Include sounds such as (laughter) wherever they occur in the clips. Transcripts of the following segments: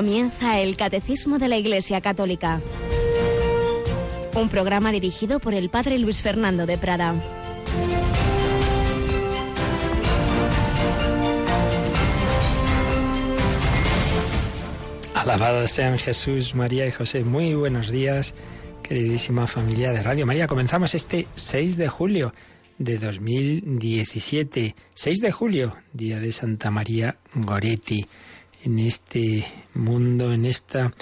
Comienza el Catecismo de la Iglesia Católica. Un programa dirigido por el Padre Luis Fernando de Prada. Alabados sean Jesús, María y José. Muy buenos días, queridísima familia de Radio María. Comenzamos este 6 de julio de 2017. 6 de julio, día de Santa María Goretti. En este mundo, en esta,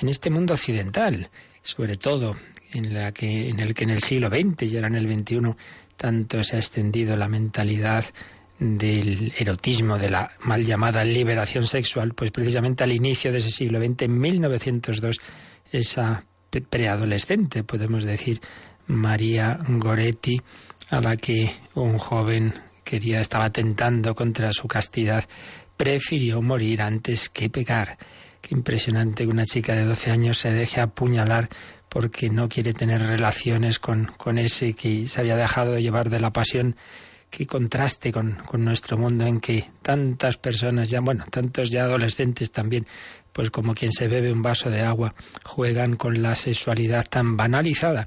en este mundo occidental, sobre todo en la que, en el que en el siglo XX y ahora en el XXI tanto se ha extendido la mentalidad del erotismo, de la mal llamada liberación sexual, pues precisamente al inicio de ese siglo XX, en 1902, esa preadolescente, podemos decir, María Goretti, a la que un joven quería, estaba tentando contra su castidad, prefirió morir antes que pecar. Qué impresionante que una chica de 12 años se deje apuñalar porque no quiere tener relaciones con, con ese que se había dejado de llevar de la pasión. Qué contraste con, con nuestro mundo en que tantas personas ya, bueno, tantos ya adolescentes también, pues como quien se bebe un vaso de agua, juegan con la sexualidad tan banalizada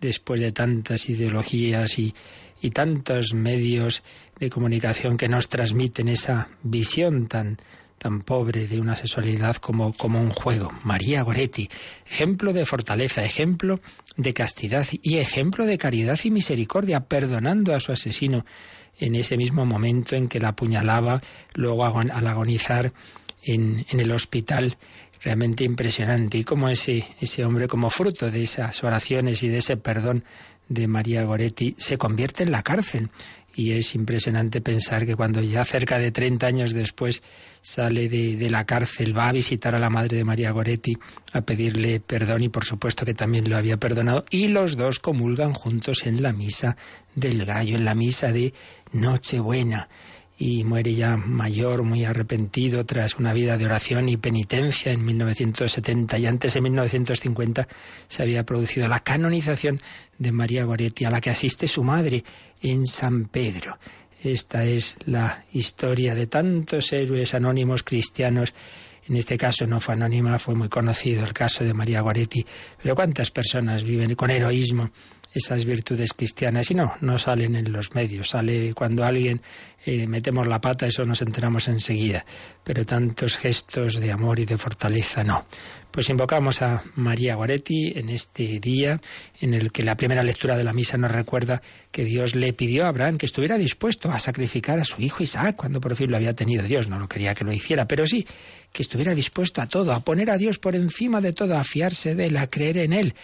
después de tantas ideologías y, y tantos medios de comunicación que nos transmiten esa visión tan, tan pobre de una sexualidad como, como un juego. María Goretti, ejemplo de fortaleza, ejemplo de castidad y ejemplo de caridad y misericordia, perdonando a su asesino en ese mismo momento en que la apuñalaba, luego al agonizar en, en el hospital realmente impresionante y como ese, ese hombre, como fruto de esas oraciones y de ese perdón de María Goretti, se convierte en la cárcel. Y es impresionante pensar que cuando ya cerca de 30 años después sale de, de, la cárcel, va a visitar a la madre de María Goretti a pedirle perdón y por supuesto que también lo había perdonado y los dos comulgan juntos en la misa del gallo, en la misa de Nochebuena y muere ya mayor, muy arrepentido, tras una vida de oración y penitencia en 1970 y antes en 1950 se había producido la canonización de María Goretti, a la que asiste su madre en San Pedro. Esta es la historia de tantos héroes anónimos cristianos. En este caso no fue anónima, fue muy conocido el caso de María Goretti, pero cuántas personas viven con heroísmo esas virtudes cristianas y no, no salen en los medios, sale cuando alguien eh, metemos la pata, eso nos enteramos enseguida, pero tantos gestos de amor y de fortaleza no. Pues invocamos a María Goretti en este día en el que la primera lectura de la misa nos recuerda que Dios le pidió a Abraham que estuviera dispuesto a sacrificar a su hijo Isaac cuando por fin lo había tenido Dios. No lo quería que lo hiciera, pero sí que estuviera dispuesto a todo, a poner a Dios por encima de todo, a fiarse de él, a creer en él.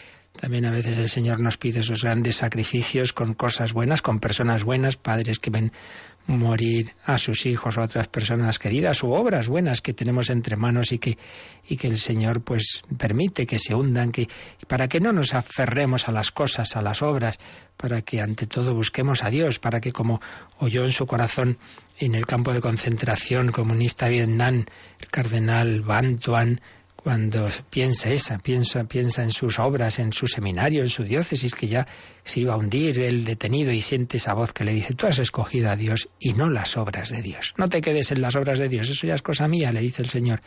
También a veces el Señor nos pide esos grandes sacrificios con cosas buenas, con personas buenas, padres que ven morir a sus hijos o a otras personas queridas, u obras buenas que tenemos entre manos y que, y que el Señor pues permite que se hundan, que, para que no nos aferremos a las cosas, a las obras, para que ante todo busquemos a Dios, para que como oyó en su corazón en el campo de concentración comunista Vietnam, el cardenal Van Tuan, cuando piensa esa, piensa, piensa en sus obras, en su seminario, en su diócesis, que ya se iba a hundir el detenido y siente esa voz que le dice, tú has escogido a Dios y no las obras de Dios. No te quedes en las obras de Dios, eso ya es cosa mía, le dice el Señor.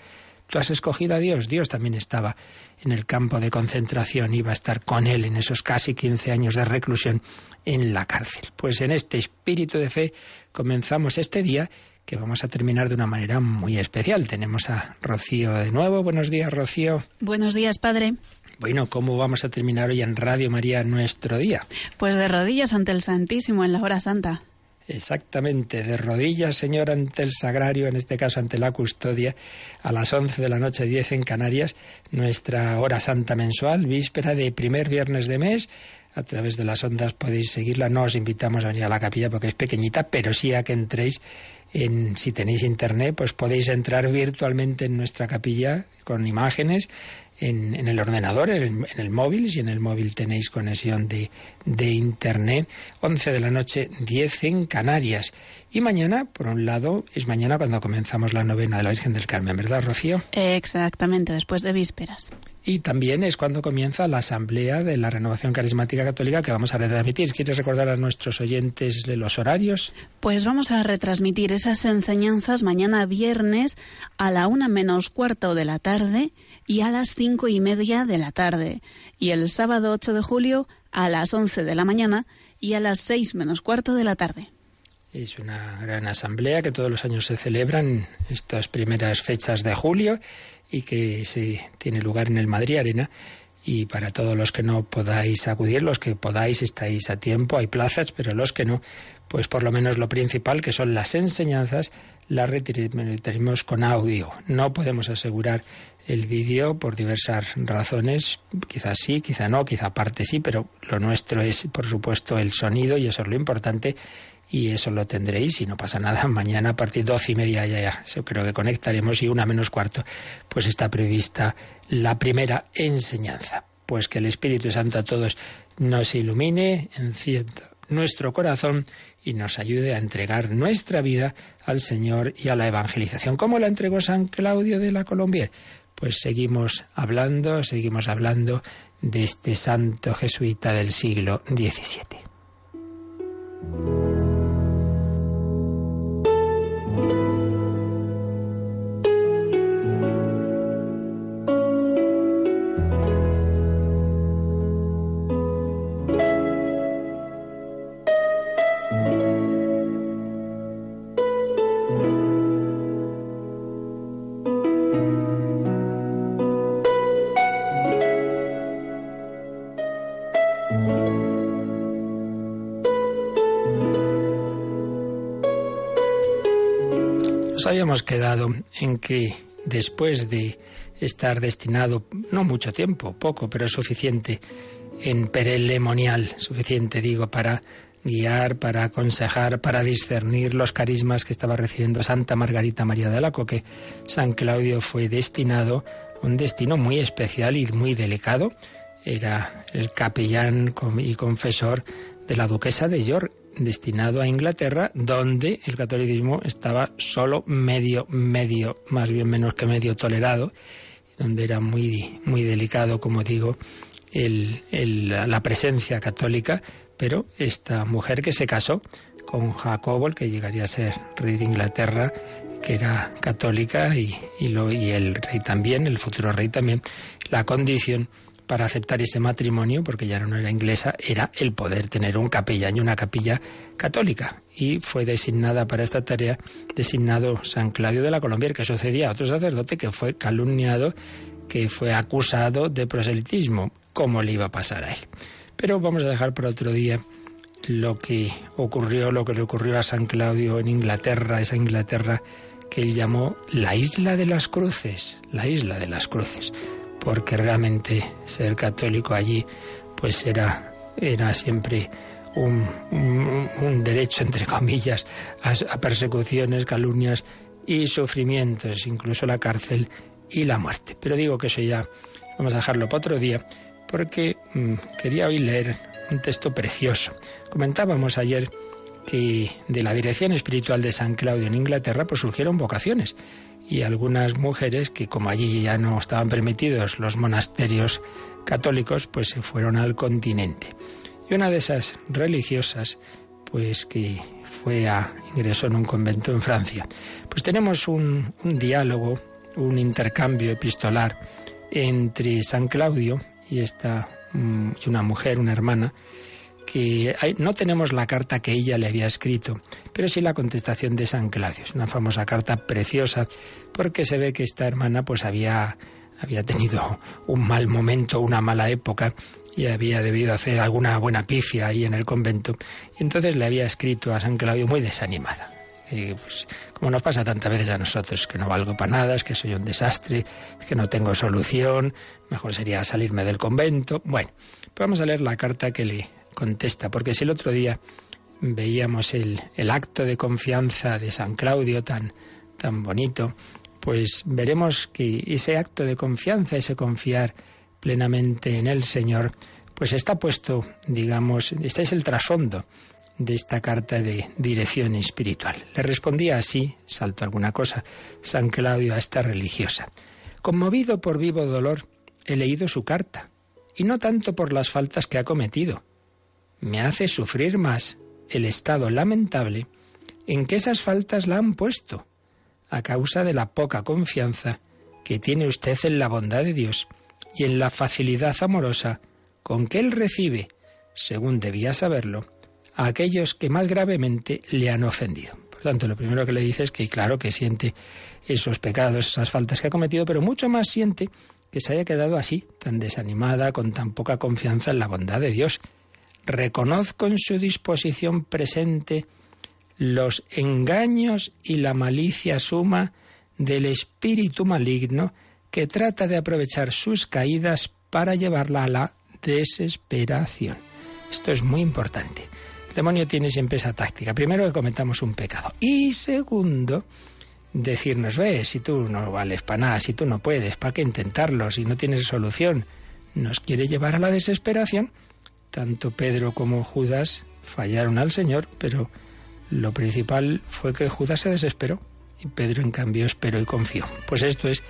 Tú has escogido a Dios. Dios también estaba en el campo de concentración, iba a estar con él en esos casi 15 años de reclusión en la cárcel. Pues en este espíritu de fe comenzamos este día que vamos a terminar de una manera muy especial. Tenemos a Rocío de nuevo. Buenos días, Rocío. Buenos días, padre. Bueno, ¿cómo vamos a terminar hoy en Radio María nuestro día? Pues de rodillas ante el Santísimo en la hora santa. Exactamente, de rodillas, Señor, ante el sagrario, en este caso ante la custodia, a las 11 de la noche 10 en Canarias, nuestra hora santa mensual, víspera de primer viernes de mes. A través de las ondas podéis seguirla. No os invitamos a venir a la capilla porque es pequeñita, pero sí a que entréis si tenéis internet, pues podéis entrar virtualmente en nuestra capilla con imágenes en, el ordenador, en el, móvil, si en el móvil tenéis conexión de, de internet. 11 de la noche, 10 en Canarias. Y mañana, por un lado, es mañana cuando comenzamos la novena de la Virgen del Carmen, ¿verdad, Rocío? Exactamente, después de vísperas. Y también es cuando comienza la asamblea de la Renovación Carismática Católica que vamos a retransmitir. ¿Quieres recordar a nuestros oyentes los horarios? Pues vamos a retransmitir esas enseñanzas mañana viernes a la una menos cuarto de la tarde y a las cinco y media de la tarde. Y el sábado 8 de julio a las once de la mañana y a las seis menos cuarto de la tarde. Es una gran asamblea que todos los años se celebran estas primeras fechas de julio y que se tiene lugar en el Madrid Arena. Y para todos los que no podáis acudir, los que podáis estáis a tiempo, hay plazas, pero los que no, pues por lo menos lo principal, que son las enseñanzas, las retiraremos con audio. No podemos asegurar el vídeo por diversas razones, quizás sí, quizá no, quizá parte sí, pero lo nuestro es, por supuesto, el sonido y eso es lo importante y eso lo tendréis y no pasa nada. (laughs) Mañana a partir de doce y media ya, ya creo que conectaremos y una menos cuarto pues está prevista la primera enseñanza. Pues que el Espíritu Santo a todos nos ilumine, encienda nuestro corazón y nos ayude a entregar nuestra vida al Señor y a la evangelización. ¿Cómo la entregó San Claudio de la Colombier? Pues seguimos hablando, seguimos hablando de este santo jesuita del siglo XVII. Habíamos quedado en que después de estar destinado, no mucho tiempo, poco, pero suficiente, en perelemonial, suficiente digo, para guiar, para aconsejar, para discernir los carismas que estaba recibiendo Santa Margarita María de Alacoque, San Claudio fue destinado a un destino muy especial y muy delicado. Era el capellán y confesor de la duquesa de York, destinado a Inglaterra, donde el catolicismo estaba solo medio, medio, más bien menos que medio tolerado, donde era muy, muy delicado, como digo, el, la presencia católica, pero esta mujer que se casó con Jacobo, que llegaría a ser rey de Inglaterra, que era católica, y, lo, y el rey también, el futuro rey también, la condición para aceptar ese matrimonio, porque ya no era inglesa, era el poder tener un capellán y una capilla católica. Y fue designada para esta tarea, designado San Claudio de la Colombier, que sucedía a otro sacerdote que fue calumniado, que fue acusado de proselitismo. ¿Cómo le iba a pasar a él? Pero vamos a dejar para otro día lo que ocurrió, lo que le ocurrió a San Claudio en Inglaterra, esa Inglaterra que él llamó la isla de las cruces, la isla de las cruces porque realmente ser católico allí pues era, era siempre un, un, derecho, entre comillas, a, persecuciones, calumnias y sufrimientos, incluso la cárcel y la muerte. Pero digo que eso ya vamos a dejarlo para otro día, porque mm, quería hoy leer un texto precioso. Comentábamos ayer que de la dirección espiritual de San Claudio en Inglaterra pues surgieron vocaciones y algunas mujeres que como allí ya no estaban permitidos los monasterios católicos, pues se fueron al continente. Y una de esas religiosas, pues que fue a ingresó en un convento en Francia. Pues tenemos un, un diálogo, un intercambio epistolar entre San Claudio y esta mm, y una mujer, una hermana, que no tenemos la carta que ella le había escrito, pero sí la contestación de San Claudio. Es una famosa carta preciosa porque se ve que esta hermana pues había, había tenido un mal momento, una mala época y había debido hacer alguna buena pifia ahí en el convento. Y entonces le había escrito a San Claudio muy desanimada. pues, como nos pasa tantas veces a nosotros, que no valgo para nada, es que soy un desastre, es que no tengo solución, mejor sería salirme del convento. Bueno, pues vamos a leer la carta que le contesta, porque si el otro día veíamos el, el acto de confianza de San Claudio tan, tan bonito, pues veremos que ese acto de confianza, ese confiar plenamente en el Señor, pues está puesto, digamos, este es el trasfondo de esta carta de dirección espiritual. Le respondía así, salto alguna cosa, San Claudio a esta religiosa. Conmovido por vivo dolor, he leído su carta, y no tanto por las faltas que ha cometido. Me hace sufrir más el estado lamentable en que esas faltas la han puesto, a causa de la poca confianza que tiene usted en la bondad de Dios y en la facilidad amorosa con que Él recibe, según debía saberlo, a aquellos que más gravemente le han ofendido. Por tanto, lo primero que le dice es que, claro, que siente esos pecados, esas faltas que ha cometido, pero mucho más siente que se haya quedado así, tan desanimada, con tan poca confianza en la bondad de Dios. Reconozco en su disposición presente los engaños y la malicia suma del espíritu maligno que trata de aprovechar sus caídas para llevarla a la desesperación. Esto es muy importante. El demonio tiene siempre esa táctica. Primero que cometamos un pecado. Y segundo, decirnos, ve, si tú no vales para nada, si tú no puedes, ¿para qué intentarlo? Si no tienes solución. Nos quiere llevar a la desesperación. Tanto Pedro como Judas fallaron al Señor, pero lo principal fue que Judas se desesperó y Pedro en cambio esperó y confió. Pues esto es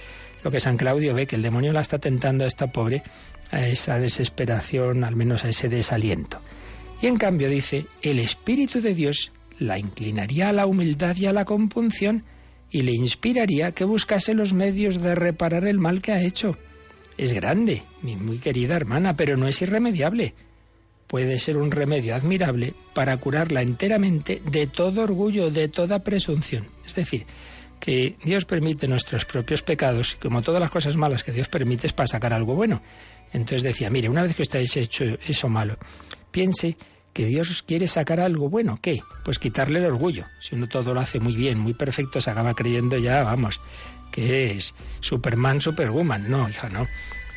lo que San Claudio ve, que el demonio la está tentando a esta pobre a esa desesperación, al menos a ese desaliento. Y en cambio dice, el Espíritu de Dios la inclinaría a la humildad y a la compunción y le inspiraría que buscase los medios de reparar el mal que ha hecho. Es grande, mi muy querida hermana, pero no es irremediable. Puede ser un remedio admirable para curarla enteramente de todo orgullo, de toda presunción. Es decir, que Dios permite nuestros propios pecados, como todas las cosas malas que Dios permite es para sacar algo bueno. Entonces decía, mire, una vez que haya hecho eso malo, piense que Dios quiere sacar algo bueno. ¿Qué? Pues quitarle el orgullo. Si uno todo lo hace muy bien, muy perfecto, se acaba creyendo ya, vamos, que es Superman, Superwoman. No, hija, no.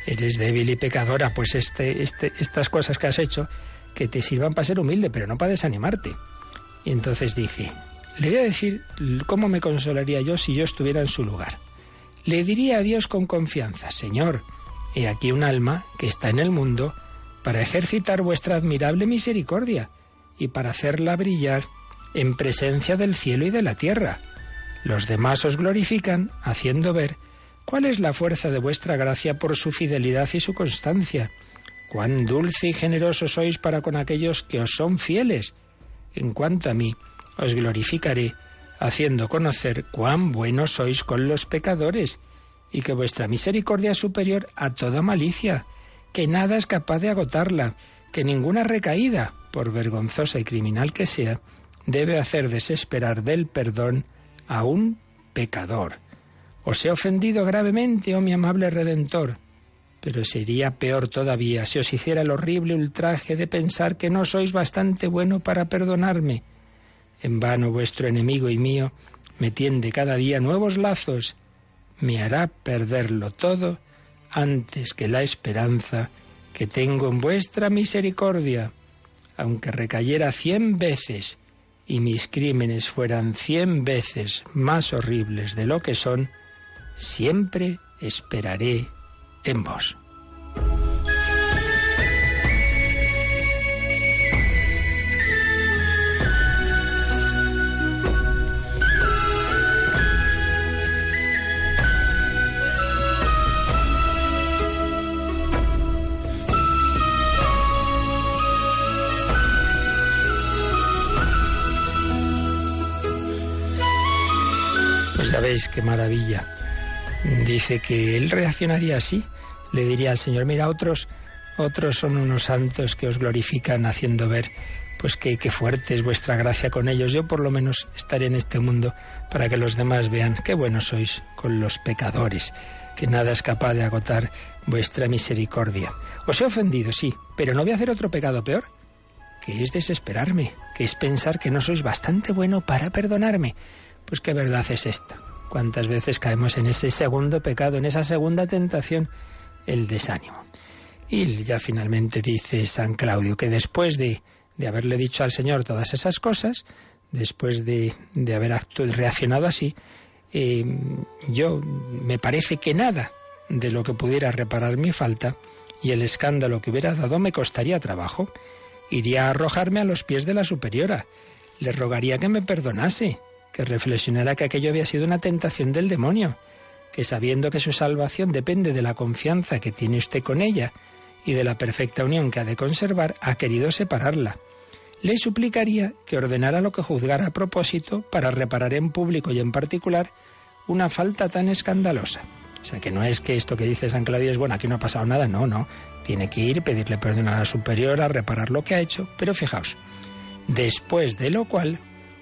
Eres débil y pecadora, pues este, este, estas cosas que has hecho que te sirvan para ser humilde, pero no para desanimarte. Y entonces dice, le voy a decir cómo me consolaría yo si yo estuviera en su lugar. Le diría a Dios con confianza, Señor, he aquí un alma que está en el mundo para ejercitar vuestra admirable misericordia y para hacerla brillar en presencia del cielo y de la tierra. Los demás os glorifican haciendo ver cuál es la fuerza de vuestra gracia por su fidelidad y su constancia. Cuán dulce y generoso sois para con aquellos que os son fieles. En cuanto a mí, os glorificaré, haciendo conocer cuán buenos sois con los pecadores, y que vuestra misericordia es superior a toda malicia, que nada es capaz de agotarla, que ninguna recaída, por vergonzosa y criminal que sea, debe hacer desesperar del perdón a un pecador. Os he ofendido gravemente, oh mi amable Redentor, pero sería peor todavía si os hiciera el horrible ultraje de pensar que no sois bastante bueno para perdonarme. En vano vuestro enemigo y mío me tiende cada día nuevos lazos, me hará perderlo todo antes que la esperanza que tengo en vuestra misericordia. Aunque recayera cien veces y mis crímenes fueran cien veces más horribles de lo que son, siempre esperaré en vos. veis qué maravilla. Dice que él reaccionaría así. Le diría al Señor, mira, otros, otros son unos santos que os glorifican haciendo ver pues qué fuerte es vuestra gracia con ellos. Yo por lo menos estaré en este mundo para que los demás vean qué buenos sois con los pecadores, que nada es capaz de agotar vuestra misericordia. Os he ofendido, sí, pero no voy a hacer otro pecado peor, que es desesperarme, que es pensar que no sois bastante bueno para perdonarme. Pues qué verdad es esta cuántas veces caemos en ese segundo pecado, en esa segunda tentación, el desánimo. Y ya finalmente dice San Claudio que después de, de haberle dicho al Señor todas esas cosas, después de, de haber reaccionado así, eh, yo me parece que nada de lo que pudiera reparar mi falta y el escándalo que hubiera dado me costaría trabajo. Iría a arrojarme a los pies de la superiora. Le rogaría que me perdonase, que reflexionara que aquello había sido una tentación del demonio. que sabiendo que su salvación depende de la confianza que tiene usted con ella y de la perfecta unión que ha de conservar, ha querido separarla. Le suplicaría que ordenara lo que juzgara a propósito para reparar en público y en particular una falta tan escandalosa. O sea, que no es que esto que dice San Claudio es bueno, aquí no ha pasado nada, no, no. Tiene que ir, pedirle perdón a la superiora, reparar lo que ha hecho, pero fijaos, después de lo cual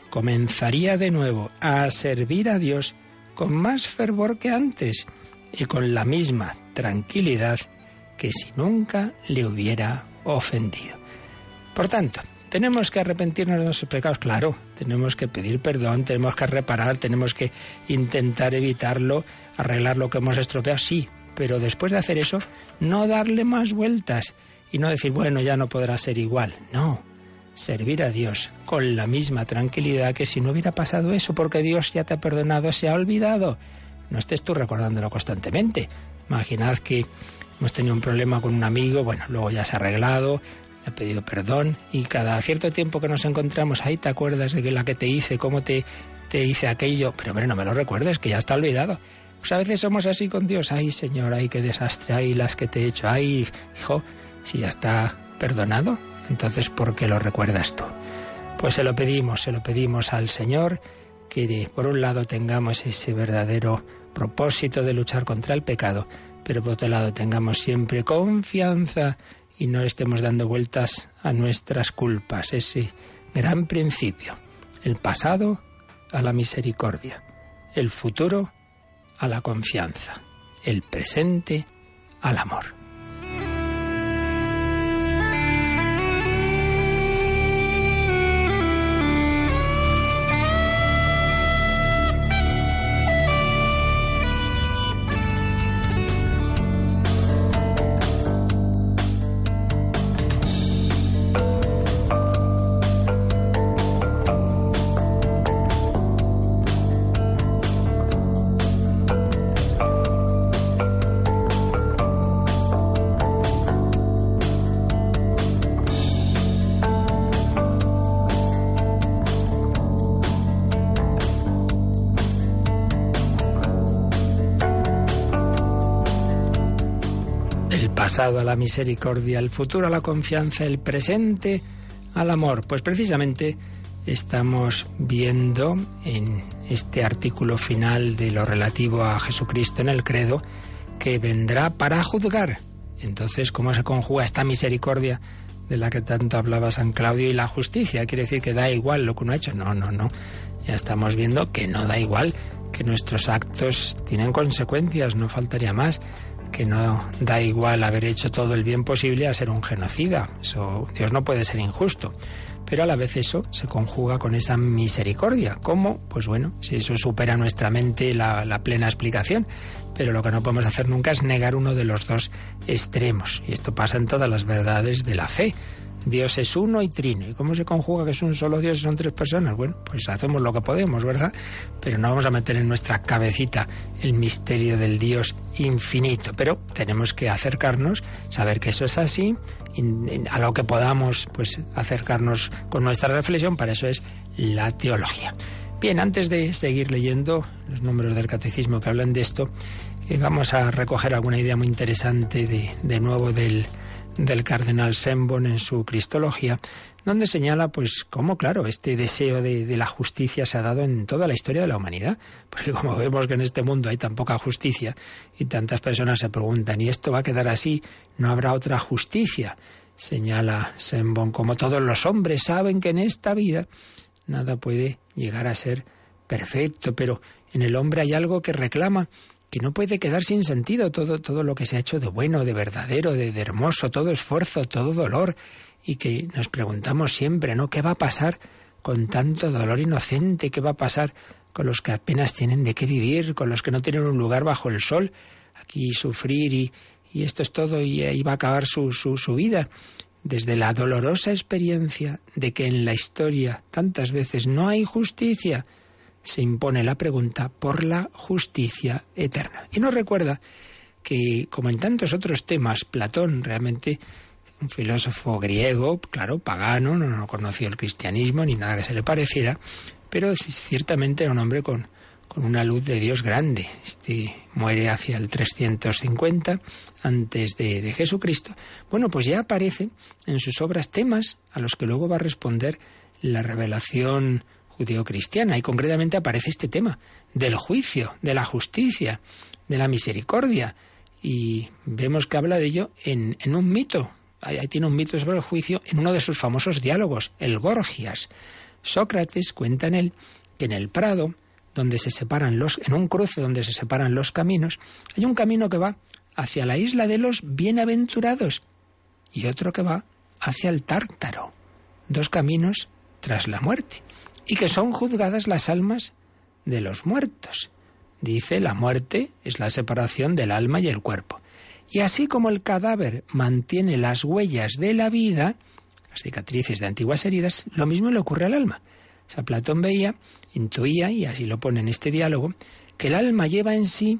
comenzaría de nuevo a servir a Dios con más fervor que antes y con la misma tranquilidad que si nunca le hubiera ofendido. Por tanto, tenemos que arrepentirnos de nuestros pecados, claro, tenemos que pedir perdón, tenemos que reparar, tenemos que intentar evitarlo, arreglar lo que hemos estropeado, sí, pero después de hacer eso, no darle más vueltas y no decir, bueno, ya no podrá ser igual, no, servir a Dios con la misma tranquilidad que si no hubiera pasado eso, porque Dios ya te ha perdonado, se ha olvidado. No estés tú recordándolo constantemente. Imaginad que hemos tenido un problema con un amigo, bueno, luego ya se ha arreglado, le ha pedido perdón y cada cierto tiempo que nos encontramos, ahí te acuerdas de la que te hice, cómo te, te hice aquello, pero hombre, no me lo recuerdes, que ya está olvidado. Pues a veces somos así con Dios, ay Señor, ay qué desastre, ay las que te he hecho, ay hijo, si ya está perdonado, entonces, ¿por qué lo recuerdas tú? Pues se lo pedimos, se lo pedimos al Señor, que por un lado tengamos ese verdadero propósito de luchar contra el pecado, pero por otro lado tengamos siempre confianza y no estemos dando vueltas a nuestras culpas, ese gran principio. El pasado a la misericordia, el futuro a la confianza, el presente al amor. A la misericordia, el futuro a la confianza, el presente al amor. Pues precisamente estamos viendo en este artículo final de lo relativo a Jesucristo en el credo que vendrá para juzgar. Entonces, ¿cómo se conjuga esta misericordia de la que tanto hablaba San Claudio y la justicia? ¿Quiere decir que da igual lo que uno ha hecho? No, no, no. Ya estamos viendo que no da igual, que nuestros actos tienen consecuencias, no faltaría más que no da igual haber hecho todo el bien posible a ser un genocida. Eso, Dios no puede ser injusto. Pero a la vez eso se conjuga con esa misericordia. ¿Cómo? Pues bueno, si eso supera nuestra mente la, la plena explicación. Pero lo que no podemos hacer nunca es negar uno de los dos extremos. Y esto pasa en todas las verdades de la fe. Dios es uno y trino. ¿Y cómo se conjuga que es un solo Dios y son tres personas? Bueno, pues hacemos lo que podemos, ¿verdad? Pero no vamos a meter en nuestra cabecita el misterio del Dios infinito. Pero tenemos que acercarnos, saber que eso es así, a lo que podamos, pues acercarnos con nuestra reflexión. Para eso es la teología. Bien, antes de seguir leyendo los números del catecismo que hablan de esto, eh, vamos a recoger alguna idea muy interesante de, de nuevo del del cardenal Sembon en su Cristología, donde señala, pues, cómo, claro, este deseo de, la justicia se ha dado en toda la historia de la humanidad. Porque como vemos que en este mundo hay tan poca justicia y tantas personas se preguntan, ¿y esto va a quedar así? ¿No habrá otra justicia? Señala Sembon, como todos los hombres saben que en esta vida nada puede llegar a ser perfecto, pero en el hombre hay algo que reclama que no puede quedar sin sentido todo, todo lo que se ha hecho de bueno, de verdadero, de, hermoso, todo esfuerzo, todo dolor, y que nos preguntamos siempre, ¿no? ¿Qué va a pasar con tanto dolor inocente? ¿Qué va a pasar con los que apenas tienen de qué vivir, con los que no tienen un lugar bajo el sol? Aquí sufrir y, y esto es todo y ahí va a acabar su, su, su vida. Desde la dolorosa experiencia de que en la historia tantas veces no hay justicia, se impone la pregunta por la justicia eterna. Y nos recuerda que, como en tantos otros temas, Platón realmente, un filósofo griego, claro, pagano, no, conoció el cristianismo ni nada que se le pareciera, pero ciertamente era un hombre con, con una luz de Dios grande. Este muere hacia el 350 antes de, de Jesucristo. Bueno, pues ya aparece en sus obras temas a los que luego va a responder la revelación judío-cristiana y concretamente aparece este tema del juicio, de la justicia, de la misericordia y vemos que habla de ello en, en un mito. Ahí tiene un mito sobre el juicio en uno de sus famosos diálogos, el Gorgias. Sócrates cuenta en él que en el Prado, donde se separan los, en un cruce donde se separan los caminos, hay un camino que va hacia la isla de los bienaventurados y otro que va hacia el Tártaro. Dos caminos tras la muerte, y que son juzgadas las almas de los muertos. Dice, la muerte es la separación del alma y el cuerpo. Y así como el cadáver mantiene las huellas de la vida, las cicatrices de antiguas heridas, lo mismo le ocurre al alma. O sea, Platón veía, intuía, y así lo pone en este diálogo, que el alma lleva en sí,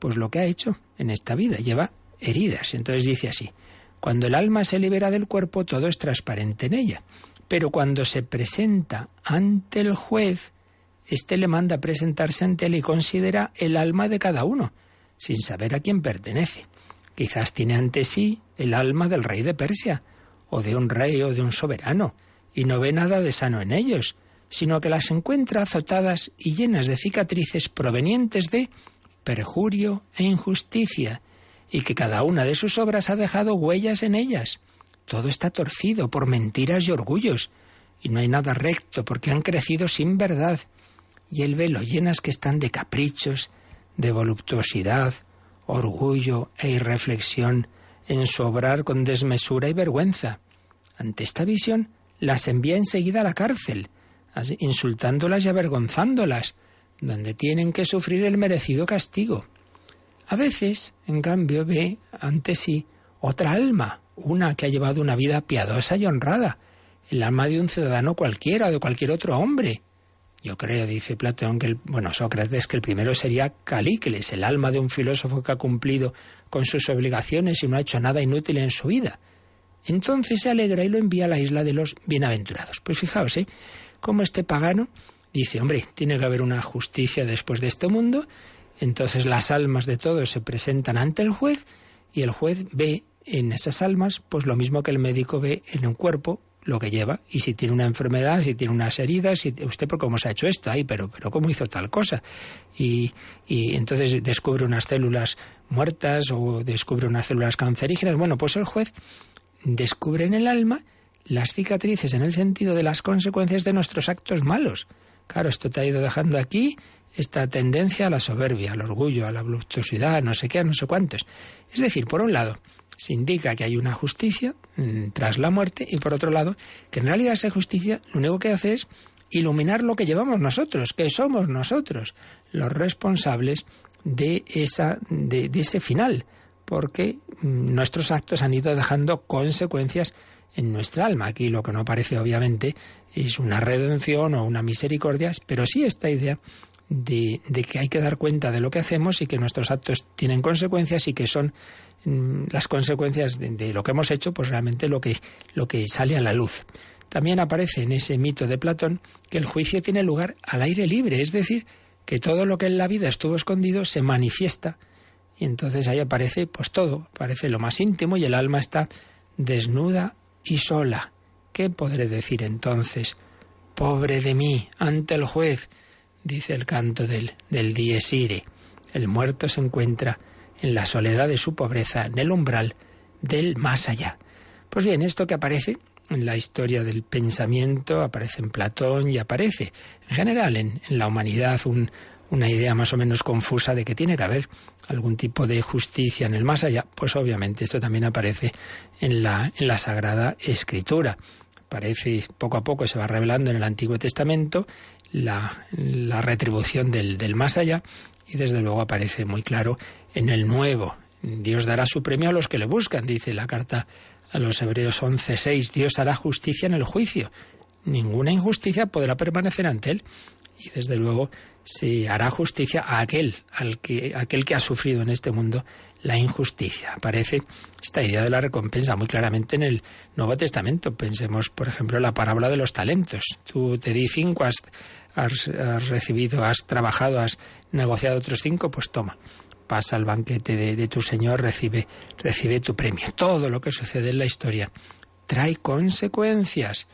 pues lo que ha hecho en esta vida, lleva heridas. Entonces dice así, cuando el alma se libera del cuerpo, todo es transparente en ella. Pero cuando se presenta ante el juez, éste le manda presentarse ante él y considera el alma de cada uno, sin saber a quién pertenece. Quizás tiene ante sí el alma del rey de Persia, o de un rey o de un soberano, y no ve nada de sano en ellos, sino que las encuentra azotadas y llenas de cicatrices provenientes de perjurio e injusticia, y que cada una de sus obras ha dejado huellas en ellas. Todo está torcido por mentiras y orgullos, y no hay nada recto porque han crecido sin verdad, y el velo llenas que están de caprichos, de voluptuosidad, orgullo e irreflexión en su obrar con desmesura y vergüenza. Ante esta visión, las envía enseguida a la cárcel, insultándolas y avergonzándolas, donde tienen que sufrir el merecido castigo. A veces, en cambio, ve ante sí otra alma, una que ha llevado una vida piadosa y honrada, el alma de un ciudadano cualquiera de cualquier otro hombre. Yo creo, dice Platón, que el, bueno, Sócrates, que el primero sería Calícles, el alma de un filósofo que ha cumplido con sus obligaciones y no ha hecho nada inútil en su vida. Entonces se alegra y lo envía a la isla de los bienaventurados. Pues fijaos, ¿eh? Como este pagano dice, hombre, tiene que haber una justicia después de este mundo, entonces las almas de todos se presentan ante el juez y el juez ve en esas almas, pues lo mismo que el médico ve en un cuerpo lo que lleva. Y si tiene una enfermedad, si tiene unas heridas, si usted por cómo se ha hecho esto, ahí, pero pero cómo hizo tal cosa y, y entonces descubre unas células muertas o descubre unas células cancerígenas, bueno, pues el juez descubre en el alma las cicatrices en el sentido de las consecuencias de nuestros actos malos. Claro, esto te ha ido dejando aquí esta tendencia a la soberbia, al orgullo, a la voluptuosidad, no sé qué, no sé cuántos. Es decir, por un lado, se indica que hay una justicia mm, tras la muerte y por otro lado, que en realidad esa justicia lo único que hace es iluminar lo que llevamos nosotros, que somos nosotros los responsables de, esa, de, de ese final, porque mm, nuestros actos han ido dejando consecuencias en nuestra alma. Aquí lo que no aparece obviamente es una redención o una misericordia, pero sí esta idea de, de, que hay que dar cuenta de lo que hacemos y que nuestros actos tienen consecuencias y que son las consecuencias de, lo que hemos hecho, pues realmente lo que, lo que sale a la luz. También aparece en ese mito de Platón que el juicio tiene lugar al aire libre, es decir, que todo lo que en la vida estuvo escondido se manifiesta y entonces ahí aparece pues todo, aparece lo más íntimo y el alma está desnuda y sola. ¿Qué podré decir entonces? Pobre de mí, ante el juez, dice el canto del, del Dies. El muerto se encuentra en la soledad de su pobreza, en el umbral del más allá. Pues bien, esto que aparece en la historia del pensamiento, aparece en Platón y aparece en general en, la humanidad una idea más o menos confusa de que tiene que haber algún tipo de justicia en el más allá, pues obviamente esto también aparece en la, Sagrada Escritura. Aparece poco a poco, se va revelando en el Antiguo Testamento la, la retribución del más allá y desde luego aparece muy claro en el nuevo. Dios dará su premio a los que le buscan, dice la carta a los Hebreos 11:6. Dios hará justicia en el juicio. Ninguna injusticia podrá permanecer ante él. Y desde luego se hará justicia a aquel, al que, aquel que ha sufrido en este mundo la injusticia. Aparece esta idea de la recompensa muy claramente en el Nuevo Testamento. Pensemos, por ejemplo, en la parábola de los talentos. Tú te di cinco, has, has, recibido, has trabajado, has negociado otros cinco, pues toma. Pasa al banquete de, tu Señor, recibe, recibe tu premio. Todo lo que sucede en la historia trae consecuencias.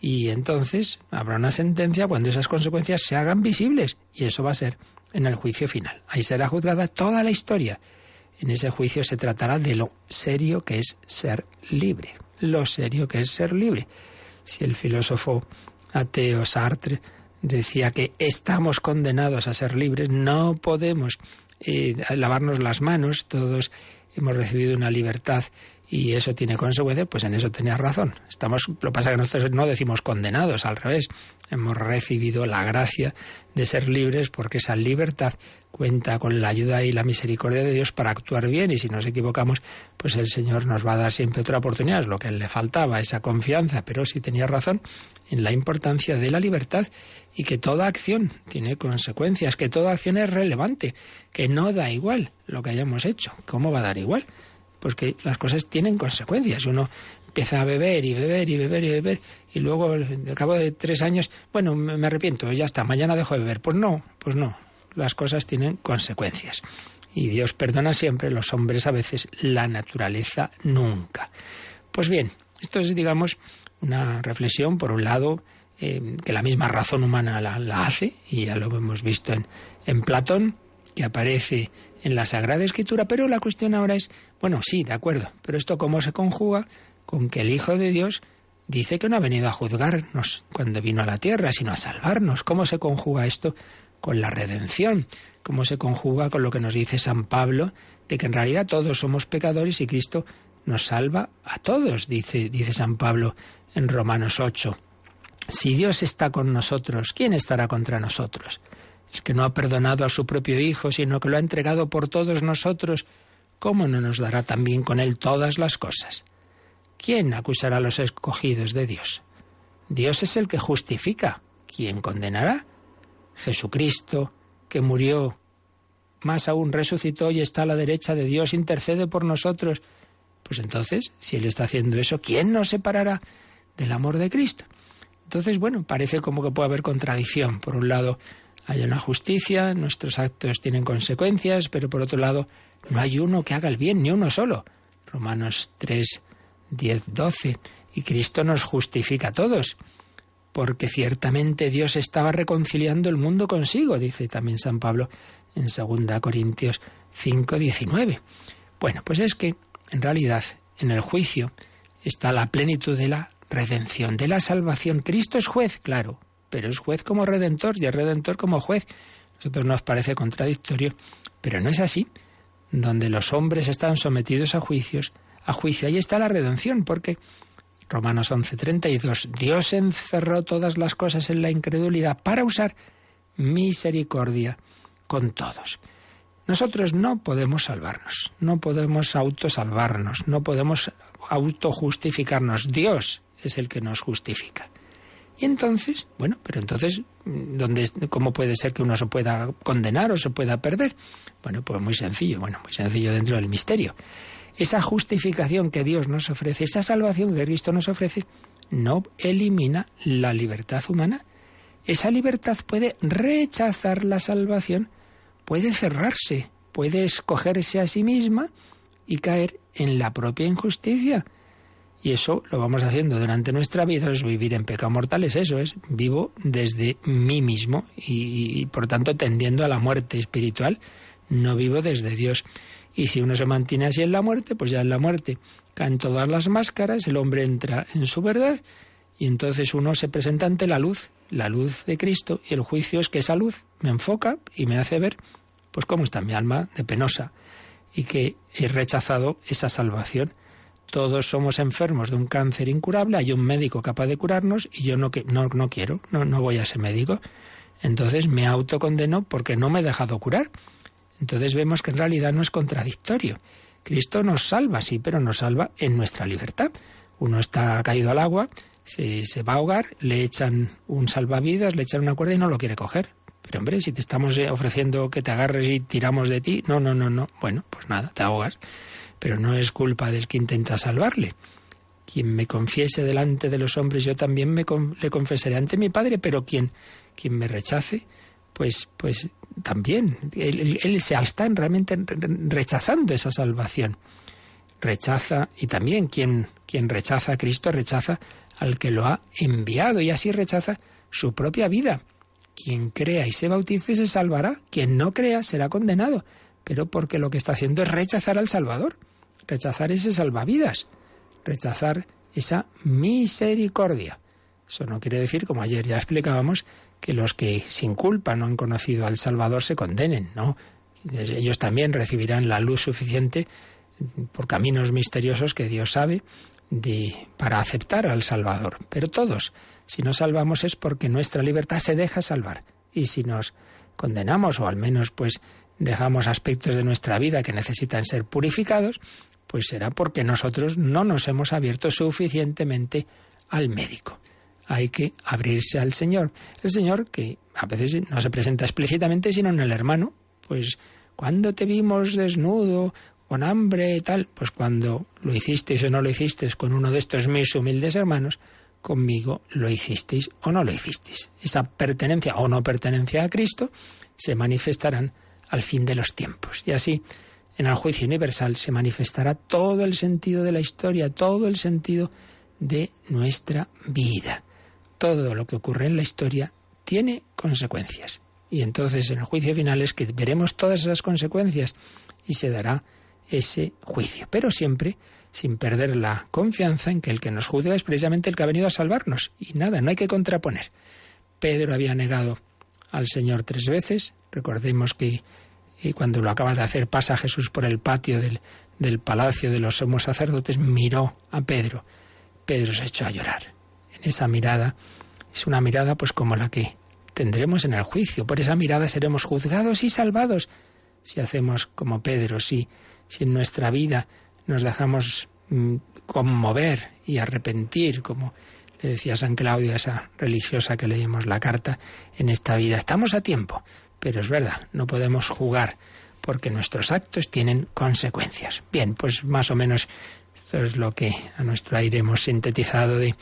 Y entonces habrá una sentencia cuando esas consecuencias se hagan visibles. Y eso va a ser en el juicio final. Ahí será juzgada toda la historia. En ese juicio se tratará de lo serio que es ser libre. Lo serio que es ser libre. Si el filósofo ateo Sartre decía que estamos condenados a ser libres, no podemos eh, lavarnos las manos, todos hemos recibido una libertad y eso tiene consecuencias, pues en eso tenía razón. Estamos, lo que pasa es que nosotros no decimos condenados, al revés. Hemos recibido la gracia de ser libres porque esa libertad cuenta con la ayuda y la misericordia de Dios para actuar bien y si nos equivocamos, pues el Señor nos va a dar siempre otra oportunidad. Es lo que le faltaba, esa confianza, pero sí tenía razón en la importancia de la libertad y que toda acción tiene consecuencias, que toda acción es relevante, que no da igual lo que hayamos hecho. ¿Cómo va a dar igual? pues que las cosas tienen consecuencias. Uno empieza a beber y beber y beber y beber y luego al cabo de tres años, bueno, me arrepiento, ya está, mañana dejo de beber. Pues no, pues no, las cosas tienen consecuencias. Y Dios perdona siempre, los hombres a veces, la naturaleza nunca. Pues bien, esto es, digamos, una reflexión, por un lado, eh, que la misma razón humana la, la, hace, y ya lo hemos visto en, en Platón, que aparece en la Sagrada Escritura, pero la cuestión ahora es, bueno, sí, de acuerdo, pero esto cómo se conjuga con que el Hijo de Dios dice que no ha venido a juzgarnos cuando vino a la tierra, sino a salvarnos. ¿Cómo se conjuga esto con la redención? ¿Cómo se conjuga con lo que nos dice San Pablo de que en realidad todos somos pecadores y Cristo nos salva a todos, dice, dice San Pablo en Romanos 8. Si Dios está con nosotros, ¿quién estará contra nosotros? el que no ha perdonado a su propio Hijo, sino que lo ha entregado por todos nosotros, ¿cómo no nos dará también con él todas las cosas? ¿Quién acusará a los escogidos de Dios? Dios es el que justifica. ¿Quién condenará? Jesucristo, que murió, más aún resucitó y está a la derecha de Dios, intercede por nosotros. Pues entonces, si Él está haciendo eso, ¿quién nos separará del amor de Cristo? Entonces, bueno, parece como que puede haber contradicción. Por un lado, hay una justicia, nuestros actos tienen consecuencias, pero por otro lado, no hay uno que haga el bien, ni uno solo. Romanos 3, 10, 12. Y Cristo nos justifica a todos, porque ciertamente Dios estaba reconciliando el mundo consigo, dice también San Pablo en 2 Corintios 5, 19. Bueno, pues es que, en realidad, en el juicio está la plenitud de la redención, de la salvación. Cristo es juez, claro, pero es juez como redentor y es redentor como juez. Nosotros nos parece contradictorio, pero no es así. Donde los hombres están sometidos a juicios, a juicio, ahí está la redención, porque Romanos 11:32, Dios encerró todas las cosas en la incredulidad para usar misericordia con todos. Nosotros no podemos salvarnos, no podemos autosalvarnos, no podemos autojustificarnos. Dios es el que nos justifica. Y entonces, bueno, pero entonces, ¿dónde, ¿cómo puede ser que uno se pueda condenar o se pueda perder? Bueno, pues muy sencillo, bueno, muy sencillo dentro del misterio. Esa justificación que Dios nos ofrece, esa salvación que Cristo nos ofrece, no elimina la libertad humana. Esa libertad puede rechazar la salvación, puede cerrarse, puede escogerse a sí misma y caer en la propia injusticia. Y eso lo vamos haciendo durante nuestra vida, es vivir en pecado mortal, es eso, es vivo desde mí mismo y, por tanto tendiendo a la muerte espiritual, no vivo desde Dios. Y si uno se mantiene así en la muerte, pues ya en la muerte caen todas las máscaras, el hombre entra en su verdad y entonces uno se presenta ante la luz, la luz de Cristo, y el juicio es que esa luz me enfoca y me hace ver pues cómo está mi alma de penosa y que he rechazado esa salvación todos somos enfermos de un cáncer incurable, hay un médico capaz de curarnos y yo no, no, quiero, no, voy a ese médico. Entonces me autocondeno porque no me he dejado curar. Entonces vemos que en realidad no es contradictorio. Cristo nos salva, sí, pero nos salva en nuestra libertad. Uno está caído al agua, se, se va a ahogar, le echan un salvavidas, le echan una cuerda y no lo quiere coger. Pero hombre, si te estamos eh, ofreciendo que te agarres y tiramos de ti, no, no, no, no. Bueno, pues nada, te ahogas. Pero no es culpa del que intenta salvarle. Quien me confiese delante de los hombres, yo también me le confesaré ante mi Padre, pero quien, me rechace, pues, pues también. Él, él se está realmente rechazando esa salvación. Rechaza, y también quien, quien rechaza a Cristo rechaza al que lo ha enviado y así rechaza su propia vida. Quien crea y se bautice se salvará, quien no crea será condenado, pero porque lo que está haciendo es rechazar al Salvador, rechazar ese salvavidas, rechazar esa misericordia. Eso no quiere decir, como ayer ya explicábamos, que los que sin culpa no han conocido al Salvador se condenen, ¿no? Ellos también recibirán la luz suficiente por caminos misteriosos que Dios sabe de, para aceptar al Salvador. Pero todos, si no salvamos es porque nuestra libertad se deja salvar. Y si nos condenamos o al menos pues dejamos aspectos de nuestra vida que necesitan ser purificados, pues será porque nosotros no nos hemos abierto suficientemente al médico. Hay que abrirse al Señor. El Señor, que a veces no se presenta explícitamente, sino en el hermano, pues cuando te vimos desnudo, con hambre, tal, pues cuando lo hicisteis o no lo hicisteis con uno de estos mis humildes hermanos, conmigo lo hicisteis o no lo hicisteis. Esa pertenencia o no pertenencia a Cristo se manifestarán al fin de los tiempos. Y así, en el juicio universal se manifestará todo el sentido de la historia, todo el sentido de nuestra vida. Todo lo que ocurre en la historia tiene consecuencias. Y entonces en el juicio final es que veremos todas esas consecuencias y se dará ese juicio. Pero siempre sin perder la confianza en que el que nos juzga es precisamente el que ha venido a salvarnos. Y nada, no hay que contraponer. Pedro había negado al Señor tres veces. Recordemos que eh, cuando lo acaba de hacer pasa Jesús por el patio del, del palacio de los sumos sacerdotes, miró a Pedro. Pedro se echó a llorar. En esa mirada es una mirada pues como la que tendremos en el juicio. Por esa mirada seremos juzgados y salvados si hacemos como Pedro, si, si en nuestra vida nos dejamos mm, conmover y arrepentir, como le decía San Claudio a esa religiosa que leímos la carta, en esta vida estamos a tiempo, pero es verdad, no podemos jugar porque nuestros actos tienen consecuencias. Bien, pues más o menos esto es lo que a nuestro aire hemos sintetizado de,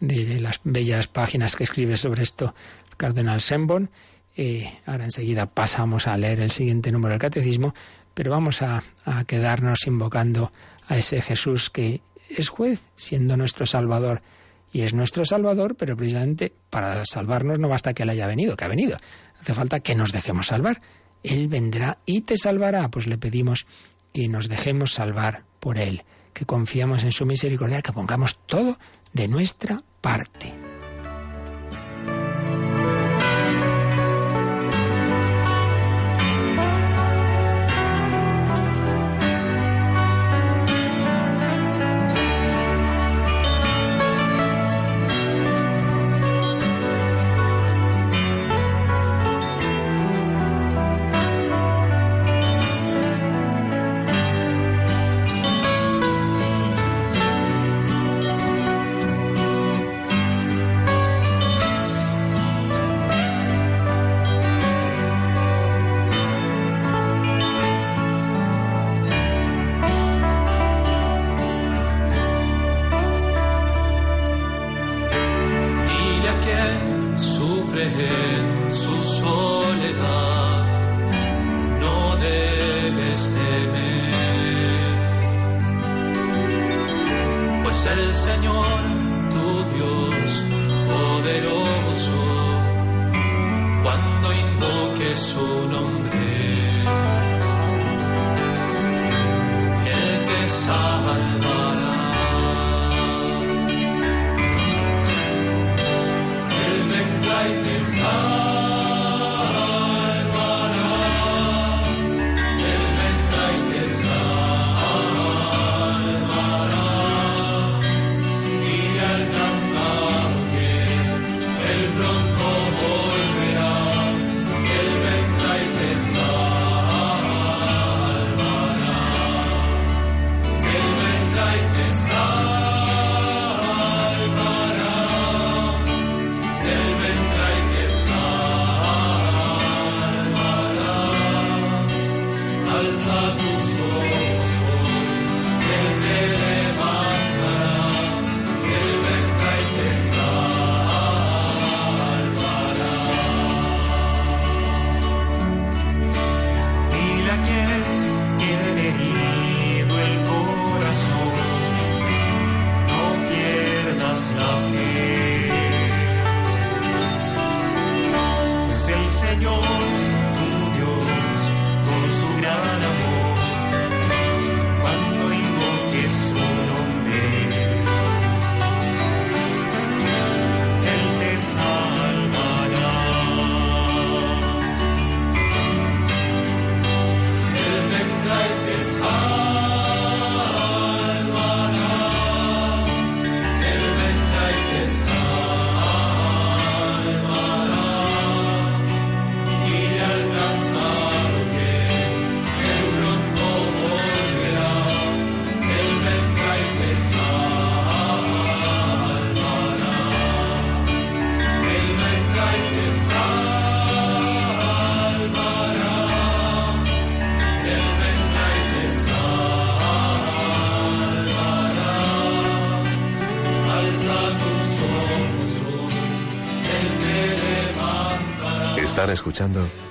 las bellas páginas que escribe sobre esto el cardenal Sembon. Eh, ahora enseguida pasamos a leer el siguiente número del catecismo, pero vamos a quedarnos invocando a ese Jesús que es juez, siendo nuestro Salvador. Y es nuestro Salvador, pero precisamente para salvarnos no basta que Él haya venido, que ha venido. Hace falta que nos dejemos salvar. Él vendrá y te salvará. Pues le pedimos que nos dejemos salvar por Él, que confiamos en su misericordia, que pongamos todo de nuestra parte.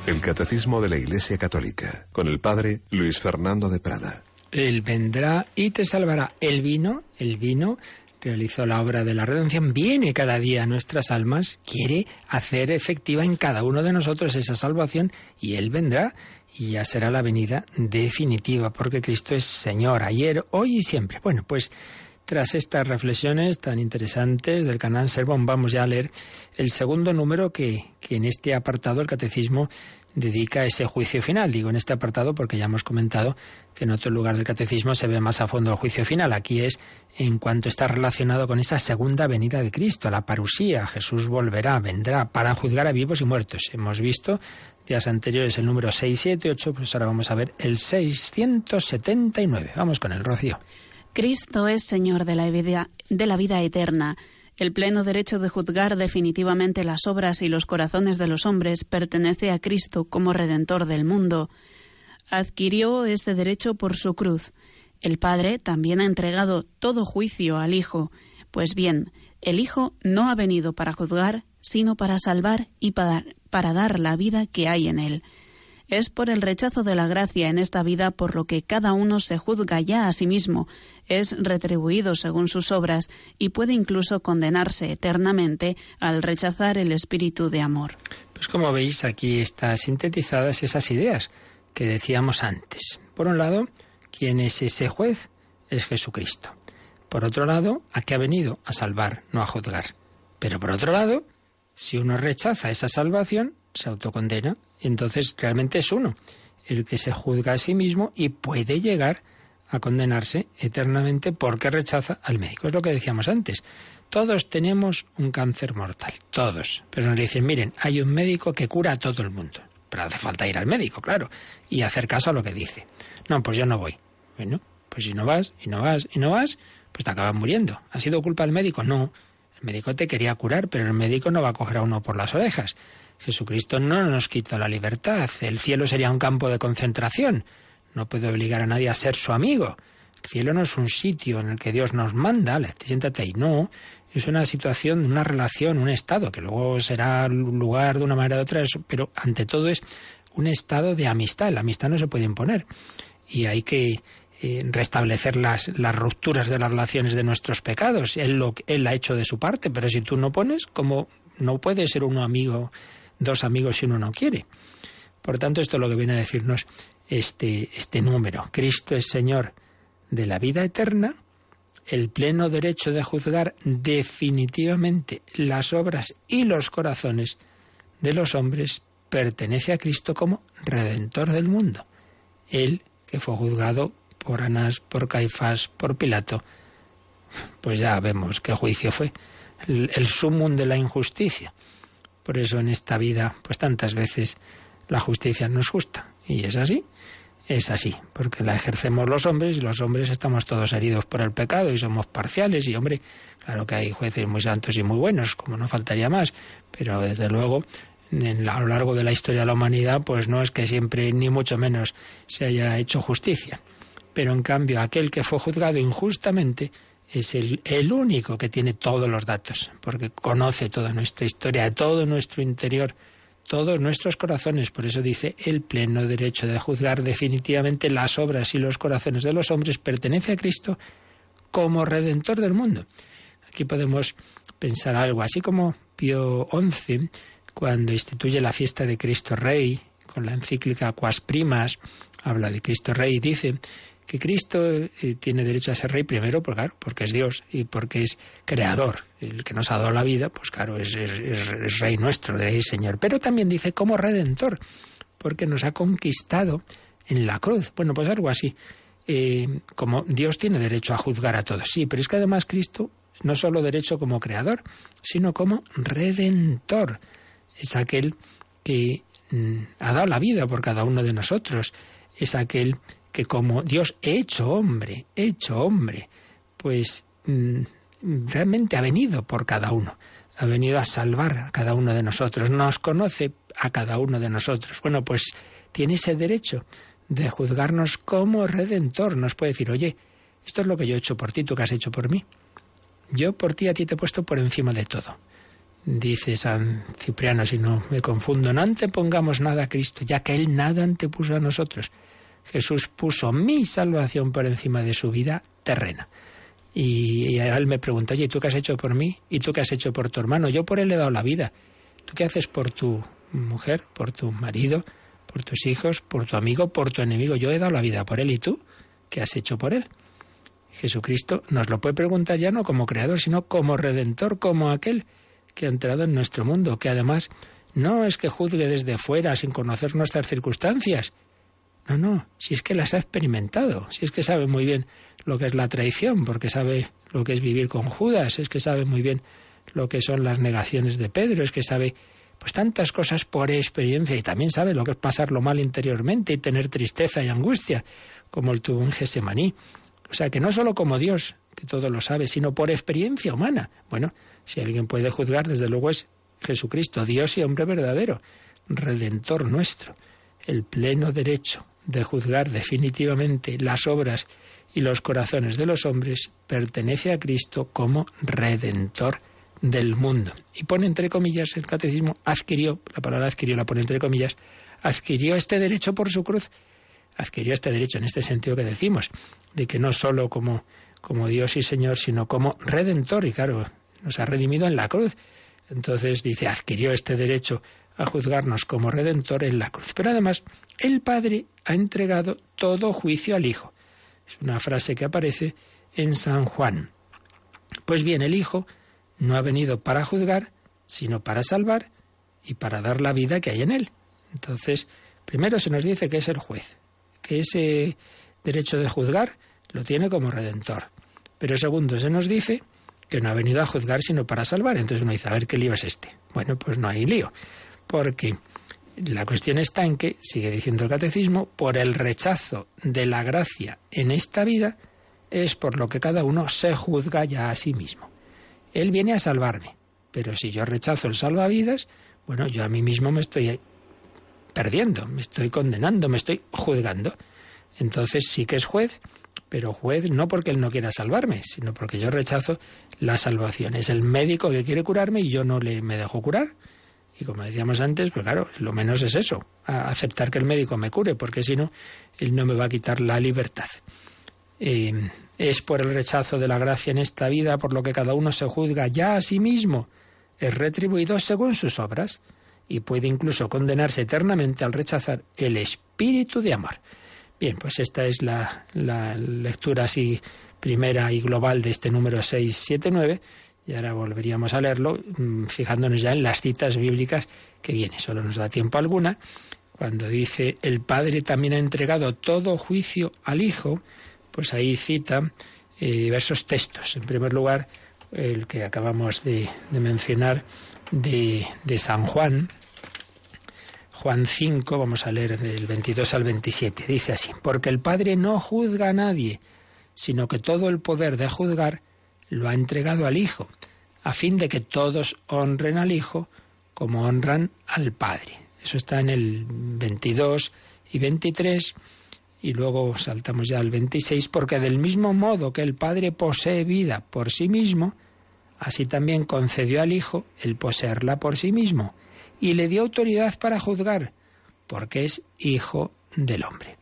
El Catecismo de la Iglesia Católica con el Padre Luis Fernando de Prada. Él vendrá y te salvará. El vino, el vino realizó la obra de la redención, viene cada día a nuestras almas, quiere hacer efectiva en cada uno de nosotros esa salvación y Él vendrá y ya será la venida definitiva, porque Cristo es Señor ayer, hoy y siempre. Bueno, pues tras estas reflexiones tan interesantes del canal Sermón, vamos ya a leer el segundo número que, que en este apartado el catecismo dedica a ese juicio final. Digo en este apartado porque ya hemos comentado que en otro lugar del catecismo se ve más a fondo el juicio final. Aquí es en cuanto está relacionado con esa segunda venida de Cristo, la parusía. Jesús volverá, vendrá para juzgar a vivos y muertos. Hemos visto días anteriores el número 6, 7, 8, pues ahora vamos a ver el 679. Vamos con el rocío. Cristo es Señor de la, vida, eterna. El pleno derecho de juzgar definitivamente las obras y los corazones de los hombres pertenece a Cristo como Redentor del mundo. Adquirió este derecho por su cruz. El Padre también ha entregado todo juicio al Hijo. Pues bien, el Hijo no ha venido para juzgar, sino para salvar y para dar la vida que hay en él. Es por el rechazo de la gracia en esta vida por lo que cada uno se juzga ya a sí mismo, es retribuido según sus obras y puede incluso condenarse eternamente al rechazar el espíritu de amor. Pues como veis, aquí están sintetizadas esas ideas que decíamos antes. Por un lado, ¿quién es ese juez? Es Jesucristo. Por otro lado, ¿a qué ha venido? A salvar, no a juzgar. Pero por otro lado, si uno rechaza esa salvación, se autocondena entonces realmente es uno el que se juzga a sí mismo y puede llegar a condenarse eternamente porque rechaza al médico. Es lo que decíamos antes. Todos tenemos un cáncer mortal, todos. Pero nos dicen, miren, hay un médico que cura a todo el mundo. Pero hace falta ir al médico, claro, y hacer caso a lo que dice. No, pues yo no voy. Bueno, pues si no vas, y no vas, y no vas, pues te acabas muriendo. ¿Ha sido culpa del médico? No. El médico te quería curar, pero el médico no va a coger a uno por las orejas. Jesucristo no nos quita la libertad. El cielo sería un campo de concentración. No puede obligar a nadie a ser su amigo. El cielo no es un sitio en el que Dios nos manda, siéntate ahí. No, es una situación, una relación, un estado, que luego será lugar de una manera u otra, pero ante todo es un estado de amistad. La amistad no se puede imponer. Y hay que eh, restablecer las, las rupturas de las relaciones de nuestros pecados. Él, lo, él ha hecho de su parte, pero si tú no pones, como no puede ser uno amigo dos amigos si uno no quiere. Por tanto, esto es lo que viene a decirnos este, este número. Cristo es Señor de la vida eterna, el pleno derecho de juzgar definitivamente las obras y los corazones de los hombres pertenece a Cristo como Redentor del mundo. Él, que fue juzgado por Anás, por Caifás, por Pilato, pues ya vemos qué juicio fue, el, el sumum de la injusticia. Por eso en esta vida, pues tantas veces la justicia no es justa. Y es así, es así, porque la ejercemos los hombres y los hombres estamos todos heridos por el pecado y somos parciales. Y hombre, claro que hay jueces muy santos y muy buenos, como no faltaría más, pero desde luego en a lo largo de la historia de la humanidad, pues no es que siempre, ni mucho menos, se haya hecho justicia. Pero en cambio, aquel que fue juzgado injustamente, es el, el, único que tiene todos los datos, porque conoce toda nuestra historia, todo nuestro interior, todos nuestros corazones. Por eso dice, el pleno derecho de juzgar definitivamente las obras y los corazones de los hombres pertenece a Cristo como redentor del mundo. Aquí podemos pensar algo, así como Pío XI, cuando instituye la fiesta de Cristo Rey, con la encíclica Quas Primas, habla de Cristo Rey y dice que Cristo eh, tiene derecho a ser rey primero, pues claro, porque es Dios y porque es creador. El que nos ha dado la vida, pues claro, es, rey nuestro, es Señor. Pero también dice como redentor, porque nos ha conquistado en la cruz. Bueno, pues algo así. Eh, como Dios tiene derecho a juzgar a todos, sí, pero es que además Cristo no solo derecho como creador, sino como redentor. Es aquel que mm, ha dado la vida por cada uno de nosotros. Es aquel que como Dios hecho hombre, hecho hombre, pues mm, realmente ha venido por cada uno. Ha venido a salvar a cada uno de nosotros. Nos conoce a cada uno de nosotros. Bueno, pues tiene ese derecho de juzgarnos como redentor. Nos puede decir, oye, esto es lo que yo he hecho por ti, tú que has hecho por mí. Yo por ti a ti te he puesto por encima de todo. Dice San Cipriano, si no me confundo, no antepongamos nada a Cristo, ya que Él nada antepuso a nosotros. Jesús puso mi salvación por encima de su vida terrena. Y, él me pregunta, oye, ¿tú qué has hecho por mí? ¿Y tú qué has hecho por tu hermano? Yo por él he dado la vida. ¿Tú qué haces por tu mujer, por tu marido, por tus hijos, por tu amigo, por tu enemigo? Yo he dado la vida por él. ¿Y tú qué has hecho por él? Jesucristo nos lo puede preguntar ya no como creador, sino como redentor, como aquel que ha entrado en nuestro mundo, que además no es que juzgue desde fuera sin conocer nuestras circunstancias. No, no, si es que las ha experimentado, si es que sabe muy bien lo que es la traición, porque sabe lo que es vivir con Judas, es que sabe muy bien lo que son las negaciones de Pedro, es que sabe pues tantas cosas por experiencia y también sabe lo que es pasarlo mal interiormente y tener tristeza y angustia, como el tuvo en Gesemaní. O sea, que no solo como Dios, que todo lo sabe, sino por experiencia humana. Bueno, si alguien puede juzgar, desde luego es Jesucristo, Dios y hombre verdadero, redentor nuestro, el pleno derecho de juzgar definitivamente las obras y los corazones de los hombres pertenece a Cristo como redentor del mundo. Y pone entre comillas el catecismo, adquirió, la palabra adquirió la pone entre comillas, adquirió este derecho por su cruz adquirió este derecho en este sentido que decimos, de que no solo como, como Dios y Señor, sino como redentor, y claro, nos ha redimido en la cruz. Entonces dice, adquirió este derecho a juzgarnos como redentor en la cruz. Pero además, el Padre ha entregado todo juicio al Hijo. Es una frase que aparece en San Juan. Pues bien, el Hijo no ha venido para juzgar, sino para salvar y para dar la vida que hay en él. Entonces, primero se nos dice que es el juez que ese derecho de juzgar lo tiene como redentor. Pero segundo, se nos dice que no ha venido a juzgar sino para salvar. Entonces uno dice, a ver qué lío es este. Bueno, pues no hay lío, porque la cuestión está en que, sigue diciendo el catecismo, por el rechazo de la gracia en esta vida es por lo que cada uno se juzga ya a sí mismo. Él viene a salvarme, pero si yo rechazo el salvavidas, bueno, yo a mí mismo me estoy perdiendo, me estoy condenando, me estoy juzgando. Entonces sí que es juez, pero juez no porque él no quiera salvarme, sino porque yo rechazo la salvación. Es el médico que quiere curarme y yo no le me dejo curar. Y como decíamos antes, pues claro, lo menos es eso, aceptar que el médico me cure, porque si no, él no me va a quitar la libertad. Eh, es por el rechazo de la gracia en esta vida, por lo que cada uno se juzga ya a sí mismo, es retribuido según sus obras y puede incluso condenarse eternamente al rechazar el espíritu de amor. Bien, pues esta es la, lectura así primera y global de este número 679 y ahora volveríamos a leerlo mm, fijándonos ya en las citas bíblicas que viene. Solo nos da tiempo alguna. Cuando dice el Padre también ha entregado todo juicio al Hijo, pues ahí cita eh, diversos textos. En primer lugar, el que acabamos de mencionar, de, San Juan, Juan 5, vamos a leer del 22 al 27, dice así, porque el Padre no juzga a nadie, sino que todo el poder de juzgar lo ha entregado al Hijo, a fin de que todos honren al Hijo como honran al Padre. Eso está en el 22 y 23 y luego saltamos ya al 26, porque del mismo modo que el Padre posee vida por sí mismo, Así también concedió al Hijo el poseerla por sí mismo y le dio autoridad para juzgar, porque es Hijo del hombre.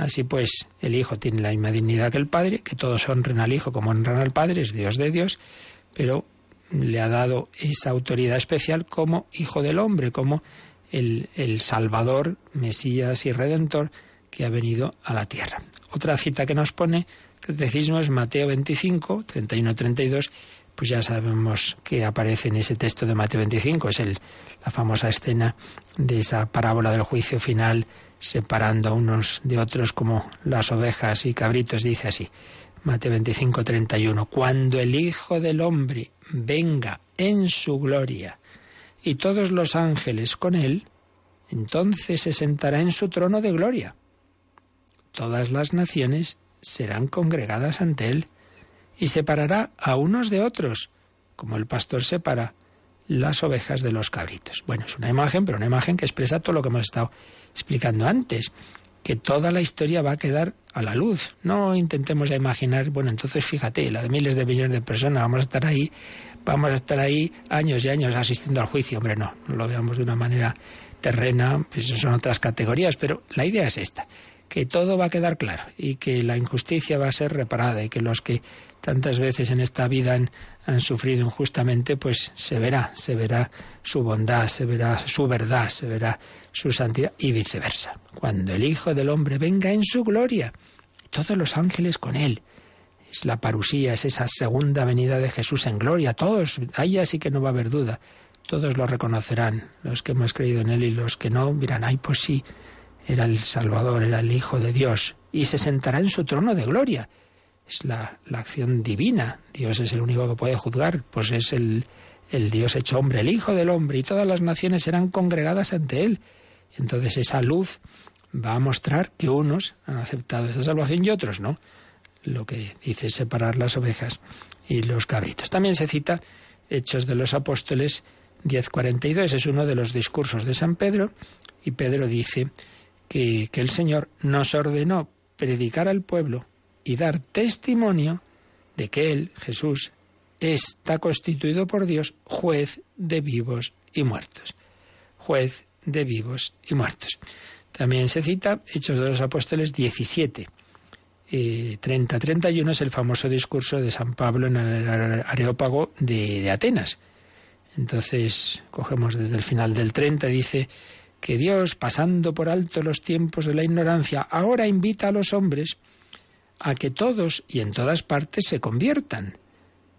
Así pues, el Hijo tiene la misma dignidad que el Padre, que todos honren al Hijo como honran al Padre, es Dios de Dios, pero le ha dado esa autoridad especial como Hijo del Hombre, como el, el Salvador, Mesías y Redentor que ha venido a la tierra. Otra cita que nos pone el catecismo es Mateo 25, 31-32, pues ya sabemos que aparece en ese texto de Mateo 25, es el, la famosa escena de esa parábola del juicio final, separando a unos de otros como las ovejas y cabritos, dice así. Mateo 25, 31. Cuando el Hijo del Hombre venga en su gloria y todos los ángeles con él, entonces se sentará en su trono de gloria. Todas las naciones serán congregadas ante él y separará a unos de otros, como el pastor separa las ovejas de los cabritos. Bueno, es una imagen, pero una imagen que expresa todo lo que hemos estado explicando antes, que toda la historia va a quedar a la luz. No intentemos imaginar, bueno, entonces fíjate, la de miles de millones de personas, vamos a estar ahí, vamos a estar ahí años y años asistiendo al juicio. Hombre, no, no lo veamos de una manera terrena, pues son otras categorías, pero la idea es esta, que todo va a quedar claro y que la injusticia va a ser reparada y que los que tantas veces en esta vida han, sufrido injustamente, pues se verá, se verá su bondad, se verá su verdad, se verá su santidad y viceversa. Cuando el Hijo del Hombre venga en su gloria, todos los ángeles con él. Es la parusía, es esa segunda venida de Jesús en gloria. Todos, ahí sí que no va a haber duda. Todos lo reconocerán, los que hemos creído en él y los que no, dirán, ay, pues sí, era el Salvador, era el Hijo de Dios, y se sentará en su trono de gloria. Es la, acción divina. Dios es el único que puede juzgar, pues es el, el Dios hecho hombre, el Hijo del hombre, y todas las naciones serán congregadas ante Él. Entonces esa luz va a mostrar que unos han aceptado esa salvación y otros no. Lo que dice es separar las ovejas y los cabritos. También se cita Hechos de los Apóstoles 10.42, es uno de los discursos de San Pedro, y Pedro dice, que, el Señor nos ordenó predicar al pueblo y dar testimonio de que Él, Jesús, está constituido por Dios juez de vivos y muertos. Juez de vivos y muertos. También se cita Hechos de los Apóstoles 17. 30-31 eh, es el famoso discurso de San Pablo en el Areópago de, de Atenas. Entonces, cogemos desde el final del 30, dice, que Dios, pasando por alto los tiempos de la ignorancia, ahora invita a los hombres a que todos y en todas partes se conviertan,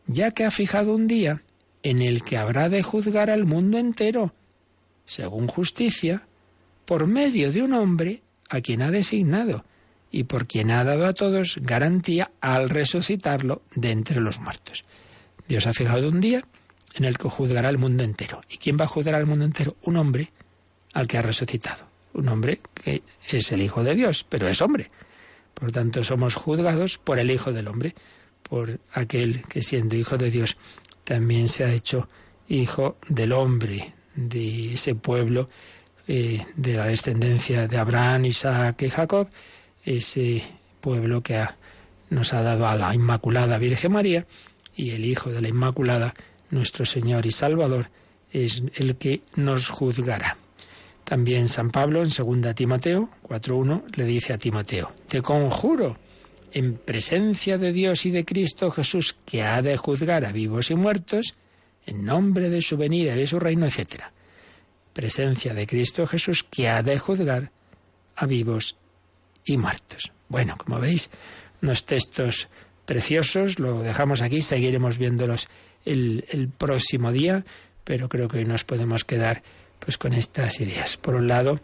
ya que ha fijado un día en el que habrá de juzgar al mundo entero, según justicia, por medio de un hombre a quien ha designado y por quien ha dado a todos garantía al resucitarlo de entre los muertos. Dios ha fijado un día en el que juzgará al mundo entero. ¿Y quién va a juzgar al mundo entero? Un hombre al que ha resucitado. Un hombre que es el Hijo de Dios, pero es hombre. Por tanto, somos juzgados por el Hijo del Hombre, por aquel que siendo Hijo de Dios también se ha hecho Hijo del Hombre, de ese pueblo eh, de la descendencia de Abraham, Isaac y Jacob, ese pueblo que nos ha dado a la Inmaculada Virgen María y el Hijo de la Inmaculada, nuestro Señor y Salvador, es el que nos juzgará. También San Pablo en 2 Timoteo 4.1 le dice a Timoteo, te conjuro en presencia de Dios y de Cristo Jesús, que ha de juzgar a vivos y muertos, en nombre de su venida y de su reino, etc. Presencia de Cristo Jesús, que ha de juzgar a vivos y muertos. Bueno, como veis, unos textos preciosos, lo dejamos aquí, seguiremos viéndolos el, el próximo día, pero creo que hoy nos podemos quedar pues con estas ideas. Por un lado,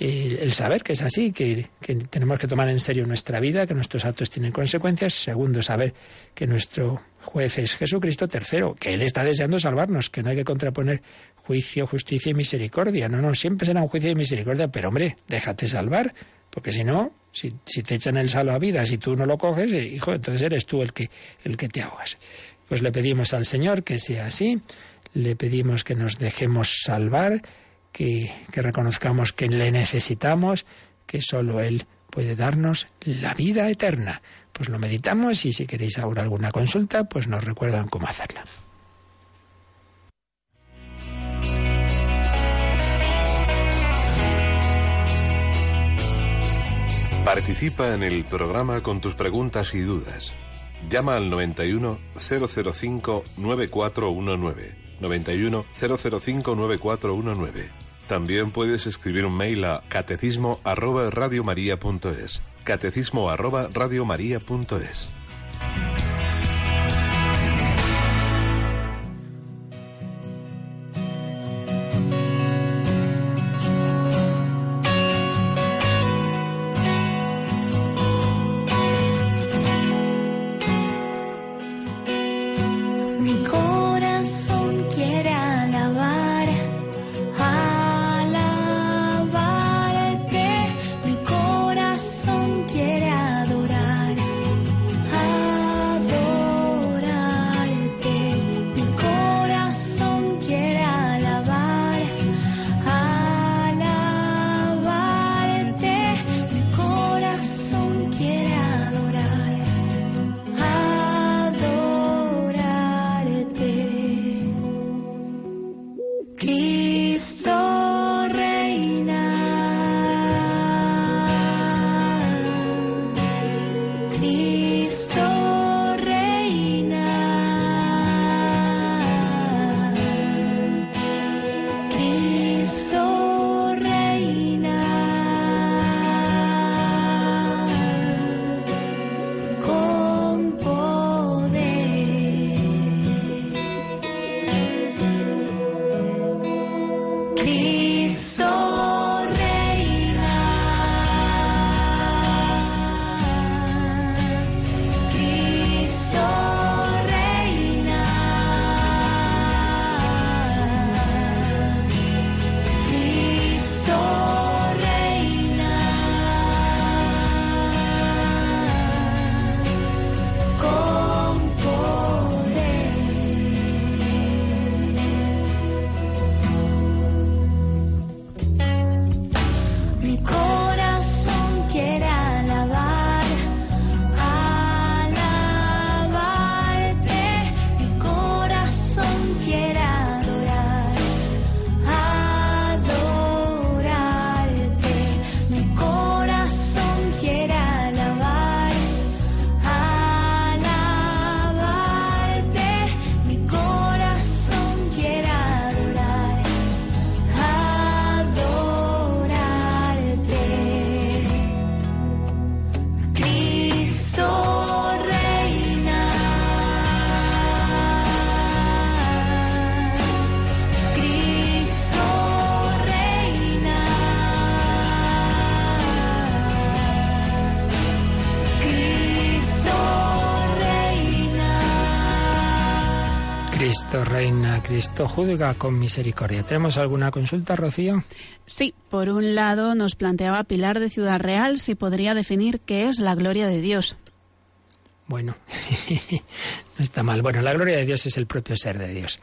el saber que es así, que, tenemos que tomar en serio nuestra vida, que nuestros actos tienen consecuencias. Segundo, saber que nuestro juez es Jesucristo. Tercero, que Él está deseando salvarnos, que no hay que contraponer juicio, justicia y misericordia. No, no, siempre será un juicio y misericordia, pero hombre, déjate salvar, porque si no, si, si te echan el salo a vida, si tú no lo coges, eh, hijo, entonces eres tú el que, el que te ahogas. Pues le pedimos al Señor que sea así le pedimos que nos dejemos salvar, que, reconozcamos que le necesitamos, que solo Él puede darnos la vida eterna. Pues lo meditamos y si queréis ahora alguna consulta, pues nos recuerdan cómo hacerla. Participa en el programa con tus preguntas y dudas. Llama al 91 005 9419. 91 005 9419. También puedes escribir un mail a catecismo arroba radiomaria.es. Catecismo arroba radiomaria.es. Cristo juzga con misericordia. ¿Tenemos alguna consulta, Rocío? Sí, por un lado nos planteaba Pilar de Ciudad Real si podría definir qué es la gloria de Dios. Bueno, (laughs) no está mal. Bueno, la gloria de Dios es el propio ser de Dios.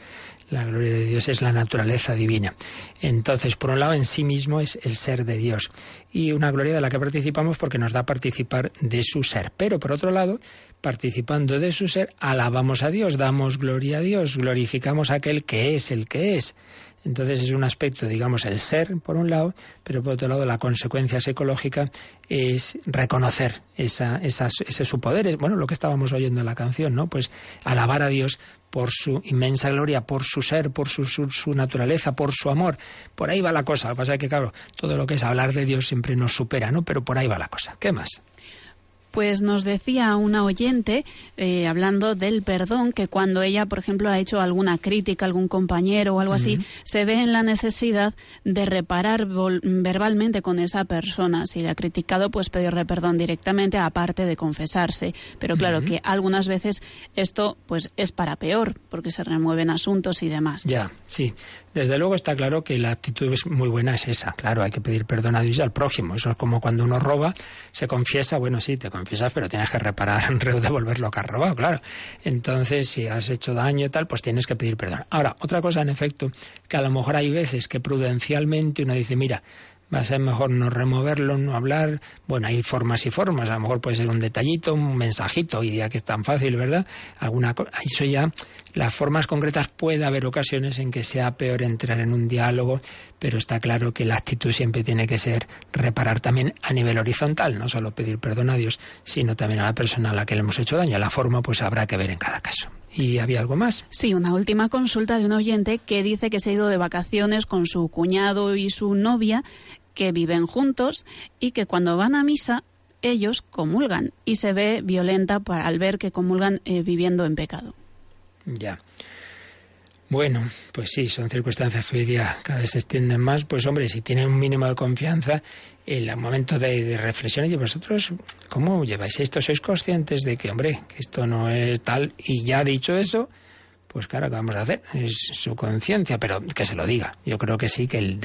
La gloria de Dios es la naturaleza divina. Entonces, por un lado, en sí mismo es el ser de Dios. Y una gloria de la que participamos porque nos da participar de su ser. Pero, por otro lado, participando de su ser, alabamos a Dios, damos gloria a Dios, glorificamos a aquel que es el que es. Entonces es un aspecto, digamos, el ser, por un lado, pero por otro lado la consecuencia psicológica es reconocer esa, ese su poder. Bueno, lo que estábamos oyendo en la canción, ¿no? Pues alabar a Dios por su inmensa gloria, por su ser, por su, su, su, naturaleza, por su amor. Por ahí va la cosa. Lo que pasa es que, claro, todo lo que es hablar de Dios siempre nos supera, ¿no? Pero por ahí va la cosa. ¿Qué más? Pues nos decía una oyente, eh, hablando del perdón, que cuando ella, por ejemplo, ha hecho alguna crítica a algún compañero o algo así, se ve en la necesidad de reparar verbalmente con esa persona. Si le ha criticado, pues pedirle perdón directamente, aparte de confesarse. Pero claro que algunas veces esto pues es para peor, porque se remueven asuntos y demás. Ya, sí. Desde luego está claro que la actitud es muy buena es esa. Claro, hay que pedir perdón a Dios y al prójimo. Eso es como cuando uno roba, se confiesa, bueno, sí, te confiesas, pero tienes que reparar, (laughs) devolver lo que has robado, claro. Entonces, si has hecho daño y tal, pues tienes que pedir perdón. Ahora, otra cosa, en efecto, que a lo mejor hay veces que prudencialmente uno dice, mira, va a ser mejor no removerlo, no hablar. Bueno, hay formas y formas, a lo mejor puede ser un detallito, un mensajito, y ya que es tan fácil, ¿verdad? Alguna eso ya, las formas concretas puede haber ocasiones en que sea peor entrar en un diálogo, pero está claro que la actitud siempre tiene que ser reparar también a nivel horizontal, no solo pedir perdón a Dios, sino también a la persona a la que le hemos hecho daño. La forma pues habrá que ver en cada caso. ¿Y había algo más? Sí, una última consulta de un oyente que dice que se ha ido de vacaciones con su cuñado y su novia, que viven juntos y que cuando van a misa ellos comulgan y se ve violenta al ver que comulgan eh, viviendo en pecado. Ya. Bueno, pues sí, son circunstancias que hoy día cada vez se extienden más. Pues hombre, si tienen un mínimo de confianza, el momento de, de reflexión y vosotros, ¿cómo lleváis esto? ¿Sois conscientes de que, hombre, que esto no es tal? Y ya dicho eso, pues claro, ¿qué vamos a hacer? Es su conciencia, pero que se lo diga. Yo creo que sí, que el,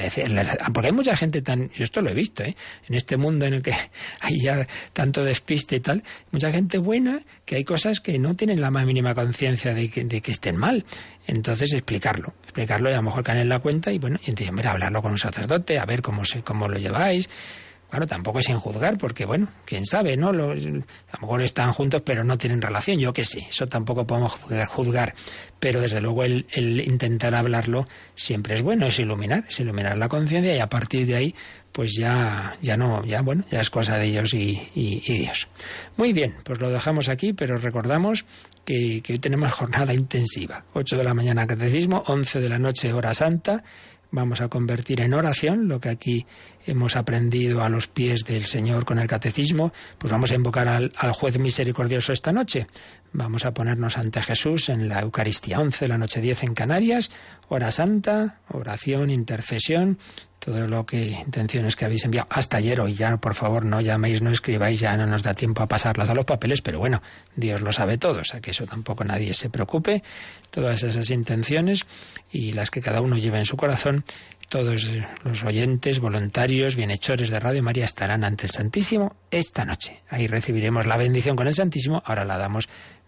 porque hay mucha gente tan, yo esto lo he visto, ¿eh? en este mundo en el que (laughs) hay ya tanto despiste y tal, mucha gente buena que hay cosas que no tienen la más mínima conciencia de que, de que estén mal. Entonces explicarlo, explicarlo y a lo mejor caen en la cuenta y bueno, y entonces, mira, hablarlo con un sacerdote, a ver cómo se, cómo lo lleváis, Claro, tampoco es sin juzgar, porque bueno, quién sabe, ¿no? a lo mejor están juntos, pero no tienen relación, yo que sé, eso tampoco podemos juzgar. Pero desde luego el, intentar hablarlo siempre es bueno, es iluminar, es iluminar la conciencia y a partir de ahí, pues ya, ya no, ya bueno, ya es cosa de ellos y, Dios. Muy bien, pues lo dejamos aquí, pero recordamos que, que hoy tenemos jornada intensiva. 8 de la mañana catecismo, 11 de la noche hora santa vamos a convertir en oración lo que aquí hemos aprendido a los pies del Señor con el catecismo, pues vamos a invocar al, juez misericordioso esta noche. Vamos a ponernos ante Jesús en la Eucaristía 11, la noche 10 en Canarias, hora santa, oración, intercesión, todo lo que intenciones que habéis enviado hasta ayer hoy ya por favor no llaméis no escribáis ya no nos da tiempo a pasarlas a los papeles pero bueno Dios lo sabe todo o sea que eso tampoco nadie se preocupe todas esas intenciones y las que cada uno lleva en su corazón todos los oyentes, voluntarios, bienhechores de Radio María estarán ante el Santísimo esta noche. Ahí recibiremos la bendición con el Santísimo, ahora la damos